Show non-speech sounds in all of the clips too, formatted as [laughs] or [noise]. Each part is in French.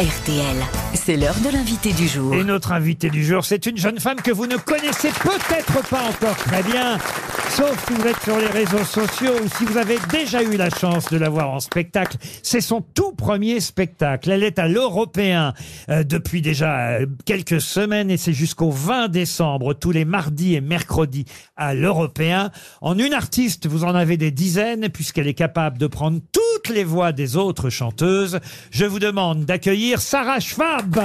RTL. C'est l'heure de l'invité du jour. Et notre invité du jour, c'est une jeune femme que vous ne connaissez peut-être pas encore très bien, sauf si vous êtes sur les réseaux sociaux ou si vous avez déjà eu la chance de la voir en spectacle. C'est son tout premier spectacle. Elle est à l'Européen euh, depuis déjà euh, quelques semaines et c'est jusqu'au 20 décembre, tous les mardis et mercredis à l'Européen. En une artiste, vous en avez des dizaines puisqu'elle est capable de prendre toutes les voix des autres chanteuses. Je vous demande d'accueillir Sarah Schwab.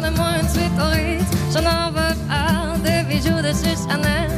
Donne-moi une suite au Ritz, je n'en veux pas des bijoux de Chanel,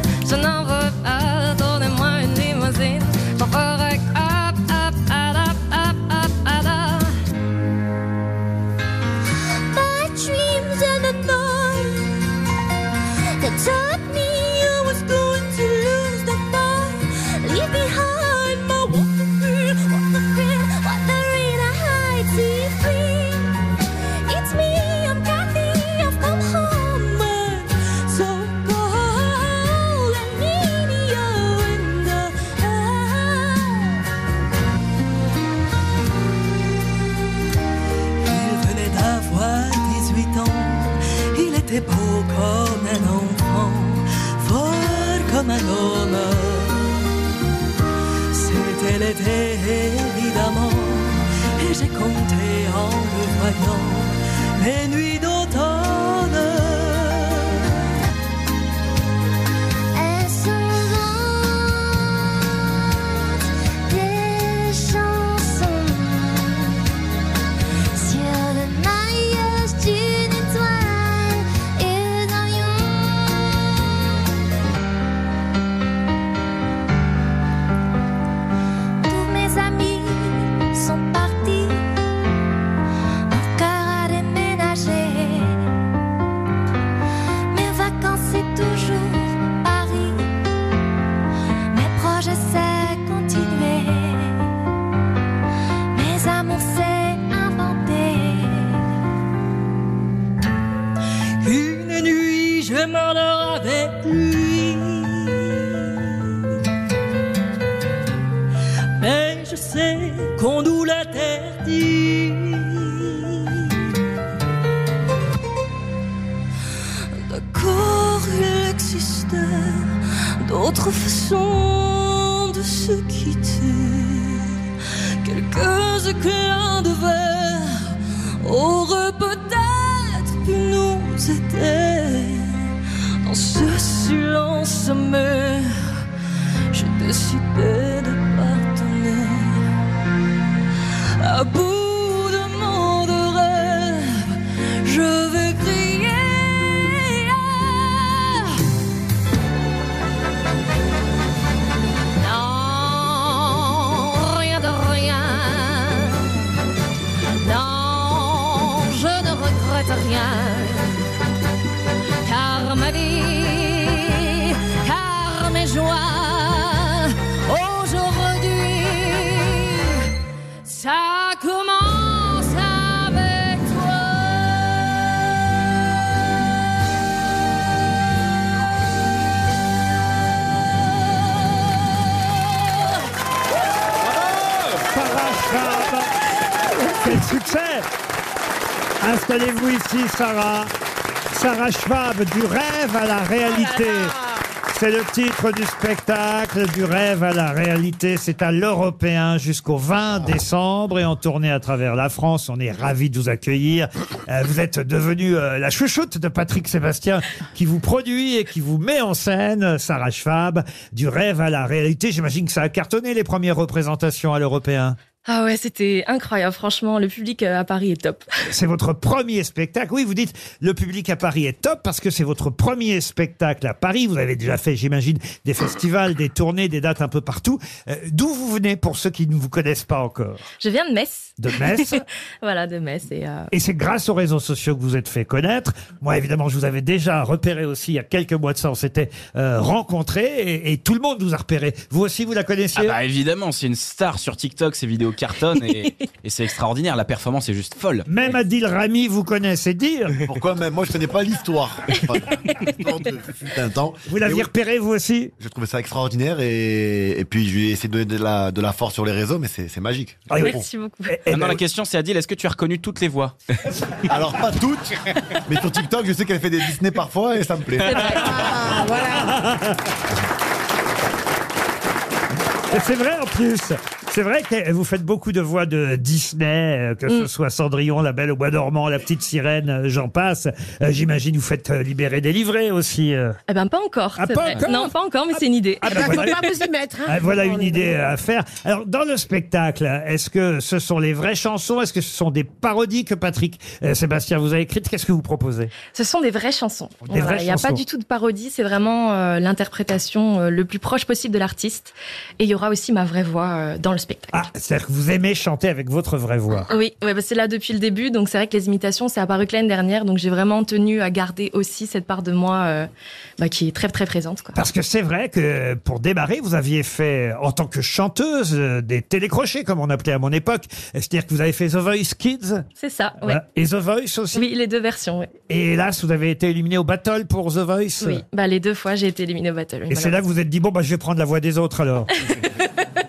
C'était l'été évidemment, et j'ai compté en le voyant les nuits d'automne. M'endors avec lui. Mais je sais qu'on nous l'interdit. D'accord, il existait d'autres façons de se quitter. Quelques éclats de verre auraient peut-être pu nous aider dans ce silence amer. J'ai décidé de pardonner à bout de mon de rêve. Je vais crier. Non, rien de rien. Non, je ne regrette rien. Aujourd'hui, ça commence avec Sarah Schwab. Quel succès Installez-vous ici, Sarah. Sarah Schwab, du rêve à la réalité. C'est le titre du spectacle, du rêve à la réalité. C'est à l'Européen jusqu'au 20 décembre et en tournée à travers la France. On est ravis de vous accueillir. Euh, vous êtes devenu euh, la chouchoute de Patrick Sébastien qui vous produit et qui vous met en scène, Sarah Schwab, du rêve à la réalité. J'imagine que ça a cartonné les premières représentations à l'Européen. Ah ouais, c'était incroyable. Franchement, le public euh, à Paris est top. C'est votre premier spectacle. Oui, vous dites le public à Paris est top parce que c'est votre premier spectacle à Paris. Vous avez déjà fait, j'imagine, des festivals, des tournées, des dates un peu partout. Euh, D'où vous venez pour ceux qui ne vous connaissent pas encore? Je viens de Metz. De Metz? [laughs] voilà, de Metz. Et, euh, Et c'est grâce aux réseaux sociaux que vous êtes fait connaître. Moi, évidemment, je vous avais déjà repéré aussi il y a quelques mois de ça. On s'était euh, rencontrés et, et tout le monde vous a repéré. Vous aussi, vous la connaissiez? Ah bah évidemment, c'est une star sur TikTok, ces vidéos vidéos cartonnent et, [laughs] et c'est extraordinaire. La performance est juste folle. Même Adil Rami vous connaît, c'est dire. Pourquoi même? Moi, je connais pas l'histoire. [laughs] Enfin, l'histoire de fut un temps. Vous l'aviez Et oui, repéré vous aussi? J'ai trouvé ça extraordinaire et, et puis je vais essayer de donner de la, de la force sur les réseaux, mais c'est c'est magique. Ah oui. Merci beaucoup. Eh Maintenant, ben, la question c'est Adil, est-ce que tu as reconnu toutes les voix? [laughs] Alors pas toutes, mais sur TikTok, je sais qu'elle fait des Disney parfois et ça me plaît. Et C'est vrai en plus. C'est vrai que vous faites beaucoup de voix de Disney, euh, que ce Mm. soit Cendrillon, La Belle au Bois dormant, La Petite Sirène, euh, j'en passe. Euh, J'imagine vous faites euh, libérer, délivrer aussi. euh. Eh ben pas encore. Ah, c'est pas vrai. encore Non, pas encore, mais c'est une idée. Ah, ben voilà. Faut pas vous y mettre. hein. Ah, voilà une idée à faire. Alors, dans le spectacle, est-ce que ce sont les vraies chansons? Est-ce que ce sont des parodies que Patrick euh, Sébastien vous a écrites? Qu'est-ce que vous proposez? Ce sont des vraies chansons. Des vraies Il n'y a chansons. pas du tout de parodie, c'est vraiment euh, l'interprétation euh, le plus proche possible de l'artiste. Et il y aura aussi ma vraie voix euh, dans le spectacle. Ah, c'est-à-dire que vous aimez chanter avec votre vraie voix. Oui, ouais, bah, c'est là depuis le début, donc c'est vrai que les imitations, c'est apparu que l'année dernière, donc j'ai vraiment tenu à garder aussi cette part de moi euh, bah, qui est très très présente. Quoi. Parce que c'est vrai que pour démarrer, vous aviez fait, en tant que chanteuse, euh, des télécrochets, comme on appelait à mon époque. C'est-à-dire que vous avez fait The Voice Kids C'est ça, ouais. voilà, et The Voice aussi. Oui, les deux versions, ouais. Et hélas, vous avez été éliminé au battle pour The Voice. Oui, bah, les deux fois, j'ai été éliminée au battle. Et c'est là que vous vous êtes dit, bon, bah, je vais prendre la voix des autres alors. [laughs]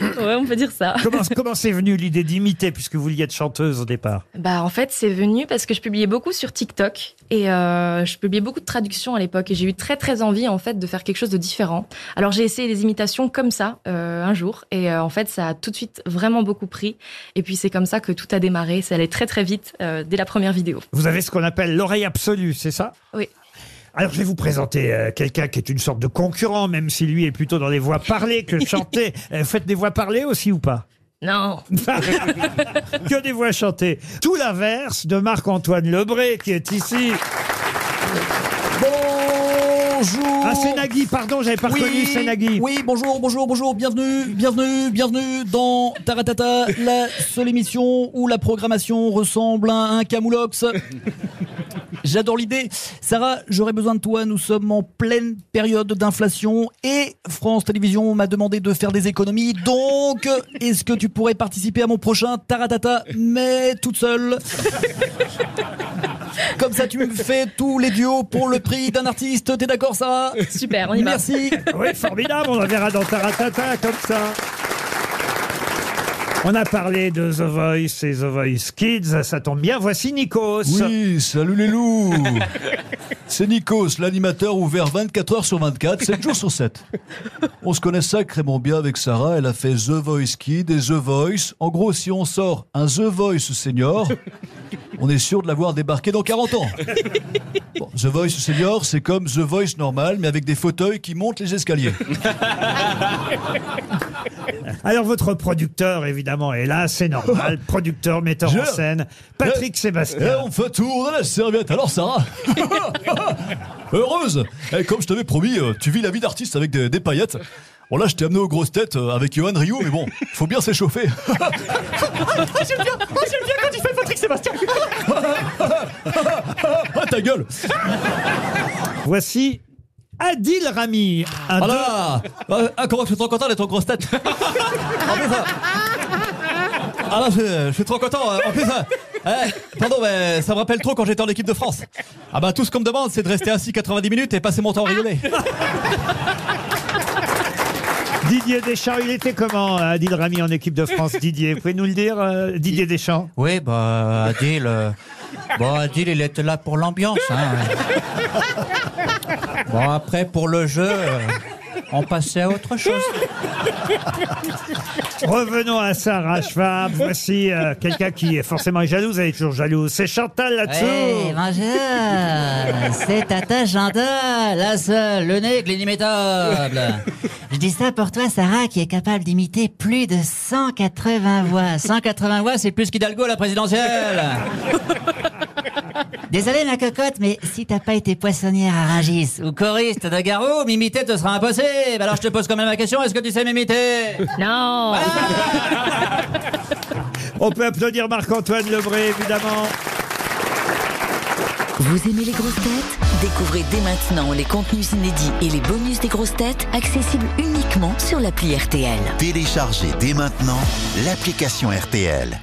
Ouais, on peut dire ça. comment comment c'est venu l'idée d'imiter, puisque vous vouliez être chanteuse au départ Bah en fait c'est venu parce que je publiais beaucoup sur TikTok et euh, je publiais beaucoup de traductions à l'époque et j'ai eu très très envie en fait de faire quelque chose de différent. Alors j'ai essayé des imitations comme ça euh, un jour et euh, en fait ça a tout de suite vraiment beaucoup pris et puis c'est comme ça que tout a démarré. Ça allait très très vite euh, dès la première vidéo. Vous avez ce qu'on appelle l'oreille absolue, c'est ça? Oui. Alors je vais vous présenter euh, quelqu'un qui est une sorte de concurrent, même si lui est plutôt dans les voix parlées que [laughs] chantées. Euh, Vous faites des voix parlées aussi ou pas? Non. [laughs] que des voix chantées. Tout l'inverse de Marc-Antoine Lebré qui est ici. Bonjour Ah, c'est Nagui, pardon, j'avais pas reconnu, c'est Nagui. Oui, bonjour, bonjour, bonjour, bienvenue, bienvenue, bienvenue dans Taratata, la seule émission où la programmation ressemble à un camoulox. J'adore l'idée. Sarah, j'aurais besoin de toi, nous sommes en pleine période d'inflation et France Télévisions m'a demandé de faire des économies, donc est-ce que tu pourrais participer à mon prochain Taratata, mais toute seule? Comme ça, tu me fais tous les duos pour le prix d'un artiste. T'es d'accord, Sarah? Super, on y va. Merci. Oui, formidable, on la verra dans Taratata comme ça. On a parlé de The Voice et The Voice Kids, ça tombe bien. Voici Nikos. Oui, salut les loups [laughs] C'est Nikos, l'animateur ouvert 24 heures sur 24, 7 jours sur 7. On se connaît sacrément bien avec Sarah, elle a fait The Voice Kid et The Voice. En gros, si on sort un The Voice senior, on est sûr de l'avoir débarqué dans 40 ans. [laughs] Bon, The Voice senior, c'est comme The Voice normal, mais avec des fauteuils qui montent les escaliers. [laughs] Alors votre producteur, évidemment, est là, c'est normal. [laughs] Producteur, metteur en scène, Patrick Et Sébastien. on fait tourner la serviette. Alors Sarah, heureuse. Et comme je t'avais promis, euh, tu vis la vie d'artiste avec des, des paillettes. Bon là, je t'ai amené aux grosses têtes euh, avec Johan Rio, mais bon, faut bien s'échauffer. J'aime bien, oh, j'aime bien Sébastien. [laughs] ah ta gueule. Voici Adil Rami. Un Ah, ah, comment je suis trop content d'être En [laughs] plus, ça- Ah là, je, je suis trop content. En plus, ça- eh, pardon, mais ça me rappelle trop quand j'étais en équipe de France. Ah bah tout ce qu'on me demande, c'est de rester assis 90 minutes et passer mon temps à rigoler. Didier Deschamps, il était comment, Adil Rami, en équipe de France [laughs] Didier, vous pouvez nous le dire, euh, Didier Deschamps Oui, bah, Adil, euh, bon, Adil, il était là pour l'ambiance. Hein. Bon, après, pour le jeu, euh, on passait à autre chose. [laughs] Revenons à Sarah Schwab. Voici euh, quelqu'un qui est forcément jalouse. Elle est toujours jalouse. C'est Chantal là-dessous. Hey, bonjour, c'est Tata Chantal, la seule, le nègre, l'inimitable. Je dis ça pour toi, Sarah, qui est capable d'imiter plus de 180 voix. 180 voix, c'est plus qu'Hidalgo à la présidentielle. Désolé, ma cocotte, mais si t'as pas été poissonnière à Rungis ou choriste de Garou, m'imiter te sera impossible. Alors je te pose quand même la question, est-ce que tu sais m'imiter? Non. [laughs] On peut applaudir Marc-Antoine Lebré, évidemment. Vous aimez les grosses têtes? Découvrez dès maintenant les contenus inédits et les bonus des grosses têtes accessibles uniquement sur l'appli RTL. Téléchargez dès maintenant l'application RTL.